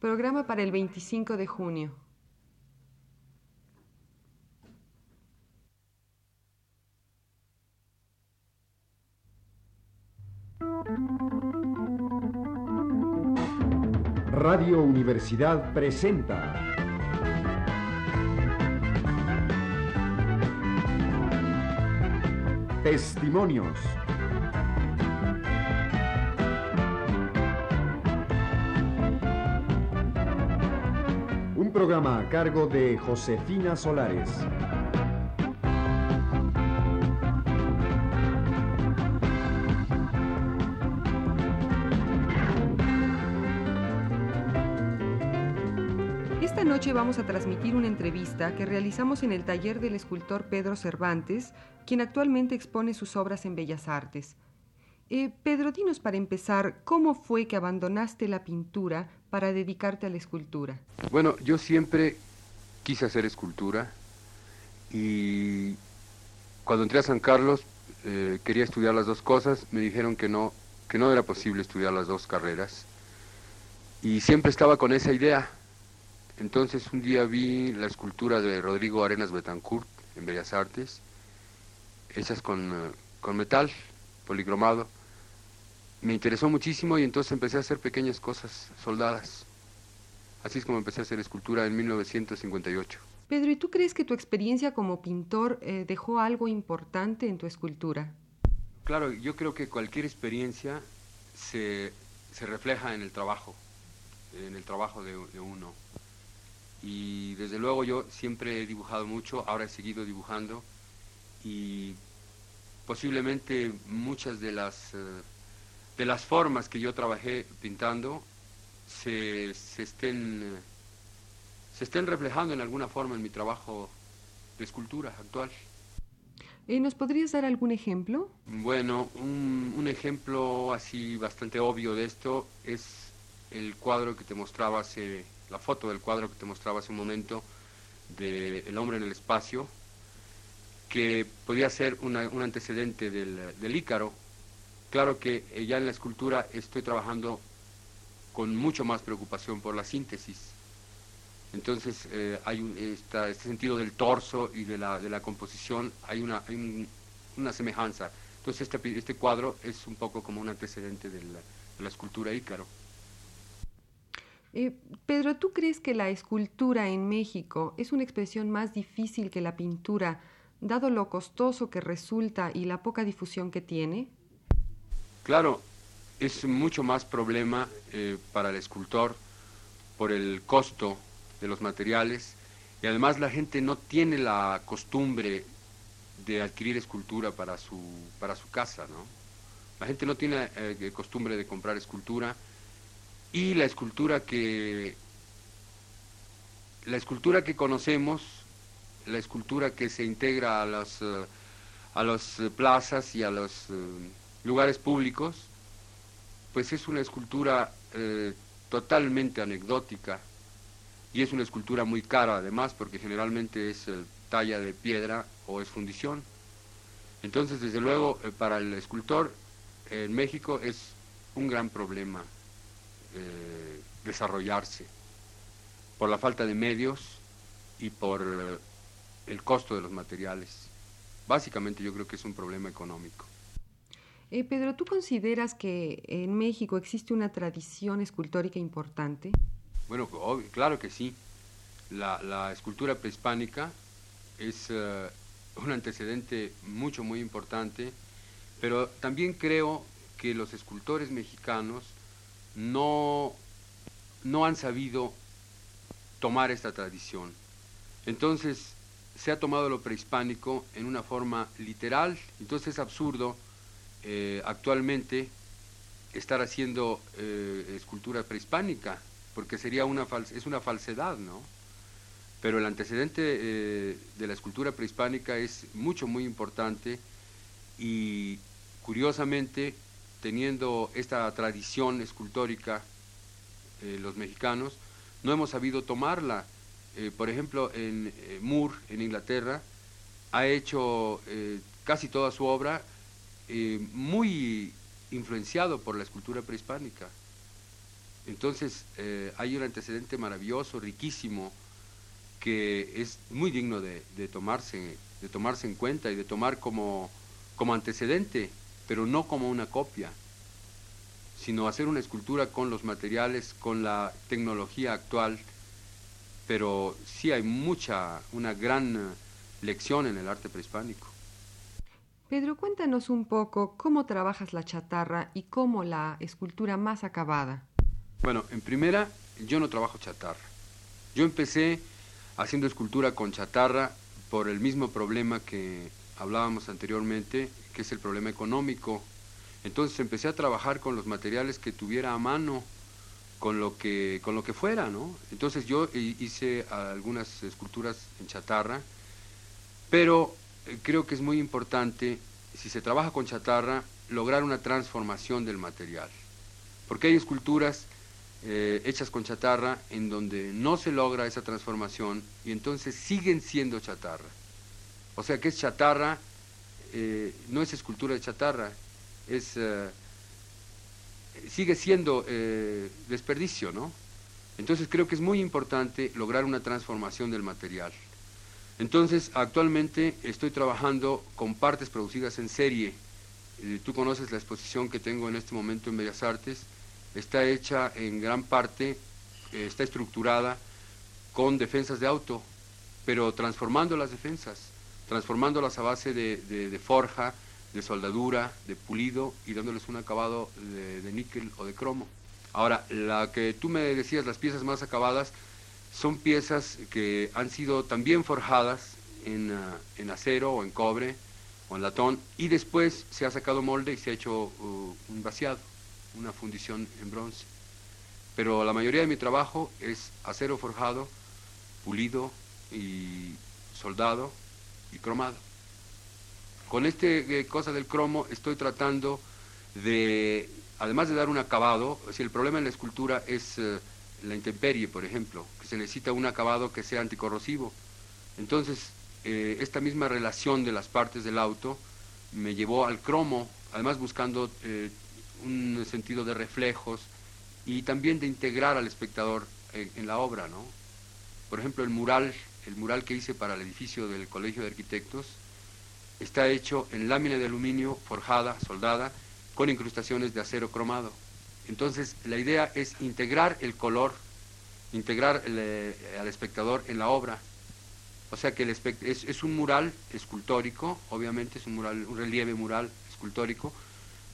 Programa para el 25 de junio. Radio Universidad presenta Testimonios. Un programa a cargo de Josefina Solares. Esta noche vamos a transmitir una entrevista que realizamos en el taller del escultor Pedro Cervantes, quien actualmente expone sus obras en Bellas Artes. Eh, Pedro, dinos para empezar, ¿cómo fue que abandonaste la pintura para dedicarte a la escultura? Bueno, yo siempre quise hacer escultura y cuando entré a San Carlos eh, quería estudiar las dos cosas, me dijeron que no, que no era posible estudiar las dos carreras y siempre estaba con esa idea. Entonces un día vi la escultura de Rodrigo Arenas Betancourt en Bellas Artes, hechas con, eh, con metal policromado. Me interesó muchísimo y entonces empecé a hacer pequeñas cosas soldadas. Así es como empecé a hacer escultura en 1958. Pedro, ¿y tú crees que tu experiencia como pintor eh, dejó algo importante en tu escultura? Claro, yo creo que cualquier experiencia se, se refleja en el trabajo, en el trabajo de, de uno. Y desde luego yo siempre he dibujado mucho, ahora he seguido dibujando y posiblemente muchas de las, eh, de las formas que yo trabajé pintando se, se estén, se estén reflejando en alguna forma en mi trabajo de escultura actual. Eh, ¿Nos podrías dar algún ejemplo? Bueno, un, un ejemplo así bastante obvio de esto es el cuadro que te mostraba hace, la foto del cuadro que te mostraba hace un momento de El hombre en el espacio, que podía ser una- un antecedente del, del Ícaro. Claro que eh, ya en la escultura estoy trabajando con mucho más preocupación por la síntesis. Entonces eh, hay un, esta- este sentido del torso y de la, de la composición, hay una, hay un- una semejanza. Entonces este, este cuadro es un poco como un antecedente de la, de la escultura Ícaro. Eh, Pedro, ¿tú crees que la escultura en México es una expresión más difícil que la pintura, dado lo costoso que resulta y la poca difusión que tiene? Claro, es mucho más problema eh, para el escultor por el costo de los materiales y además la gente no tiene la costumbre de adquirir escultura para su, para su casa, ¿no? La gente no tiene eh, costumbre de comprar escultura y la escultura que la escultura que conocemos, la escultura que se integra a las eh, a las plazas y a los lugares públicos, pues es una escultura eh, totalmente anecdótica y es una escultura muy cara además porque generalmente es eh, talla de piedra o es fundición. Entonces, desde luego, eh, para el escultor en México es un gran problema desarrollarse por la falta de medios y por el costo de los materiales. Básicamente yo creo que es un problema económico. Eh, Pedro, ¿tú consideras que en México existe una tradición escultórica importante? Bueno, claro que sí. La, la escultura prehispánica es eh, un antecedente mucho, muy importante, pero también creo que los escultores mexicanos no, no han sabido tomar esta tradición. Entonces, se ha tomado lo prehispánico en una forma literal, entonces es absurdo eh, actualmente estar haciendo eh, escultura prehispánica, porque sería una es una falsedad, ¿no? Pero el antecedente eh, de la escultura prehispánica es mucho, muy importante y curiosamente, teniendo esta tradición escultórica, los mexicanos, no hemos sabido tomarla. Por ejemplo, en Moore, en Inglaterra, ha hecho casi toda su obra eh, muy influenciado por la escultura prehispánica. Entonces eh, hay un antecedente maravilloso, riquísimo, que es muy digno de, tomarse, de tomarse en cuenta y de tomar como, como antecedente, pero no como una copia, sino hacer una escultura con los materiales, con la tecnología actual, pero sí hay mucha, una gran lección en el arte prehispánico. Pedro, cuéntanos un poco cómo trabajas la chatarra y cómo la escultura más acabada. Bueno, en primera, yo no trabajo chatarra. Yo empecé haciendo escultura con chatarra por el mismo problema que hablábamos anteriormente, que es el problema económico. Entonces empecé a trabajar con los materiales que tuviera a mano, con lo que, con lo que fuera, ¿no? Entonces yo hice algunas esculturas en chatarra, pero creo que es muy importante, si se trabaja con chatarra, lograr una transformación del material. Porque hay esculturas eh, hechas con chatarra en donde no se logra esa transformación y entonces siguen siendo chatarra. O sea que es chatarra, eh, no es escultura de chatarra, es, sigue siendo desperdicio, ¿no? Entonces creo que es muy importante lograr una transformación del material. Entonces, actualmente estoy trabajando con partes producidas en serie. Eh, tú conoces la exposición que tengo en este momento en Bellas Artes. Está hecha en gran parte, eh, está estructurada con defensas de auto, pero transformando las defensas, transformándolas a base de, forja, de soldadura, de pulido y dándoles un acabado de, de níquel o de cromo. Ahora, la que tú me decías, las piezas más acabadas, son piezas que han sido también forjadas ah, en, acero o en cobre o en latón y después se ha sacado molde y se ha hecho uh, un vaciado, una fundición en bronce. Pero la mayoría de mi trabajo es acero forjado, pulido y soldado y cromado. Con este eh, cosa del cromo estoy tratando de, además de dar un acabado, si el problema en la escultura es eh, la intemperie, por ejemplo, que se necesita un acabado que sea anticorrosivo. Entonces, eh, esta misma relación de las partes del auto me llevó al cromo, además buscando eh, un sentido de reflejos y también de integrar al espectador en, la obra, ¿no? Por ejemplo, el mural, el mural que hice para el edificio del Colegio de Arquitectos, está hecho en lámina de aluminio forjada, soldada, con incrustaciones de acero cromado. Entonces, la idea es integrar el color, integrar eh, al espectador en la obra. O sea que el es, es, un mural escultórico, obviamente es un mural, un relieve mural escultórico,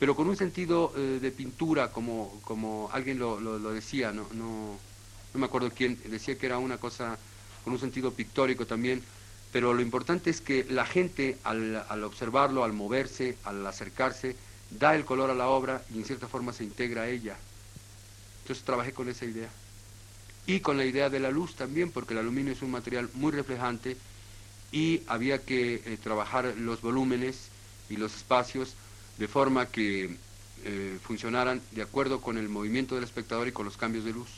pero con un sentido eh, de pintura, como, como alguien lo, decía, no, no, me acuerdo quién, decía que era una cosa con un sentido pictórico también, pero lo importante es que la gente al, al observarlo, al moverse, al acercarse, da el color a la obra y en cierta forma se integra a ella. Entonces trabajé con esa idea. Y con la idea de la luz también, porque el aluminio es un material muy reflejante y había que eh, trabajar los volúmenes y los espacios de forma que eh, funcionaran de acuerdo con el movimiento del espectador y con los cambios de luz.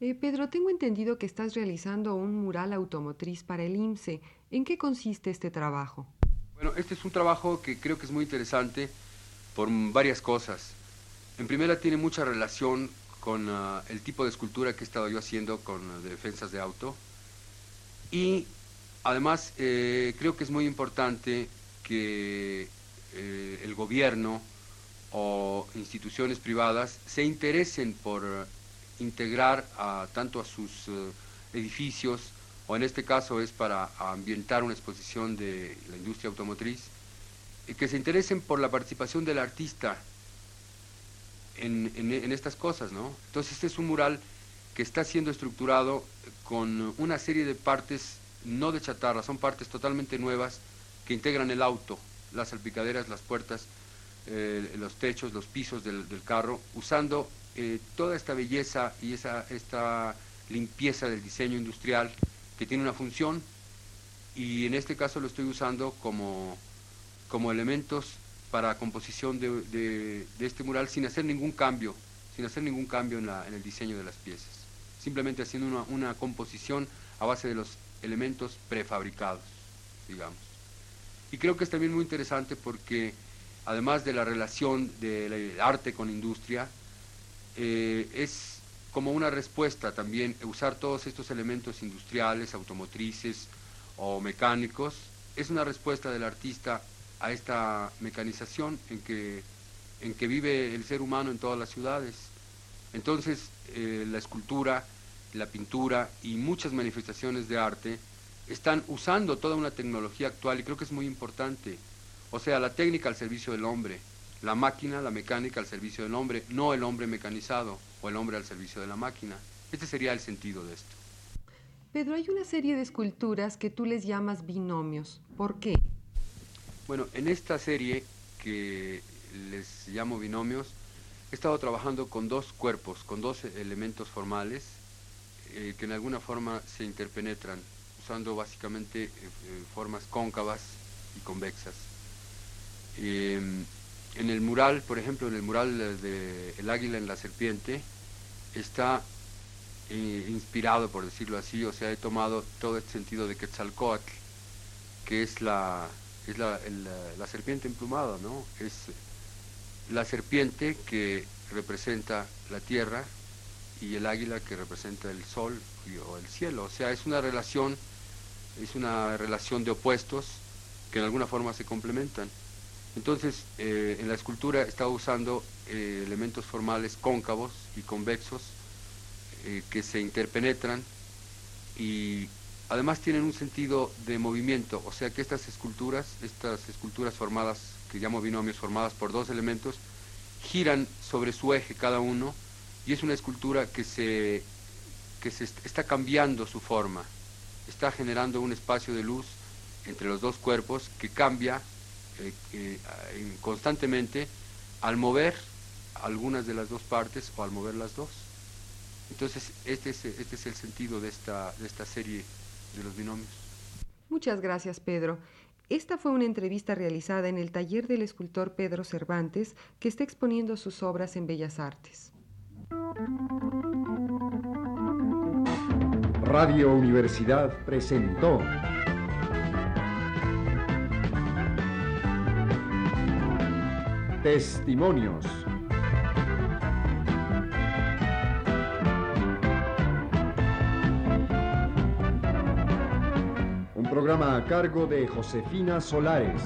Eh, Pedro, tengo entendido que estás realizando un mural automotriz para el IMSE. ¿En qué consiste este trabajo? Bueno, este es un trabajo que creo que es muy interesante por varias cosas. En primera tiene mucha relación con ah, el tipo de escultura que he estado yo haciendo con ah, defensas de auto. Y además eh, creo que es muy importante que eh, el gobierno o instituciones privadas se interesen por integrar a, tanto a sus eh, edificios, o en este caso es para ambientar una exposición de la industria automotriz, que se interesen por la participación del artista en, estas cosas, ¿no? Entonces este es un mural que está siendo estructurado con una serie de partes no de chatarra, son partes totalmente nuevas que integran el auto, las salpicaderas, las puertas, eh, los techos, los pisos del, carro, usando eh, toda esta belleza y esa, esta limpieza del diseño industrial que tiene una función y en este caso lo estoy usando como como elementos para composición de, este mural sin hacer ningún cambio, sin hacer ningún cambio en, el diseño de las piezas, simplemente haciendo una, composición a base de los elementos prefabricados, digamos. Y creo que es también muy interesante porque además de la relación del arte con industria, eh, es como una respuesta también usar todos estos elementos industriales, automotrices o mecánicos, es una respuesta del artista a esta mecanización en que, en que vive el ser humano en todas las ciudades. Entonces, eh, la escultura, la pintura y muchas manifestaciones de arte están usando toda una tecnología actual y creo que es muy importante. O sea, la técnica al servicio del hombre, la máquina, la mecánica al servicio del hombre, no el hombre mecanizado o el hombre al servicio de la máquina. Este sería el sentido de esto. Pedro, hay una serie de esculturas que tú les llamas binomios. ¿Por qué? Bueno, en esta serie que les llamo binomios, he estado trabajando con dos cuerpos, con dos elementos formales eh, que en alguna forma se interpenetran, usando básicamente eh, eh, formas cóncavas y convexas. Em, en el mural, por ejemplo, en el mural de El águila en la serpiente, está inspirado, por decirlo así, o sea, he tomado todo este sentido de Quetzalcoatl, que es la, es la, la serpiente emplumada, ¿no? Es la serpiente que representa la tierra y el águila que representa el sol o el cielo. O sea, es una relación, es una relación de opuestos que en alguna forma se complementan. Entonces, eh, en la escultura está usando eh, elementos formales cóncavos y convexos eh, que se interpenetran y además tienen un sentido de movimiento, o sea que estas esculturas, estas esculturas formadas, que llamo binomios, formadas por dos elementos, giran sobre su eje cada uno y es una escultura que se, que se está cambiando su forma, está generando un espacio de luz entre los dos cuerpos que cambia eh, eh, constantemente al mover algunas de las dos partes o al mover las dos. Entonces, este es, este es el sentido de esta, de esta serie de los binomios. Muchas gracias, Pedro. Esta fue una entrevista realizada en el taller del escultor Pedro Cervantes, que está exponiendo sus obras en Bellas Artes. Radio Universidad presentó Testimonios. Programa a cargo de Josefina Solares.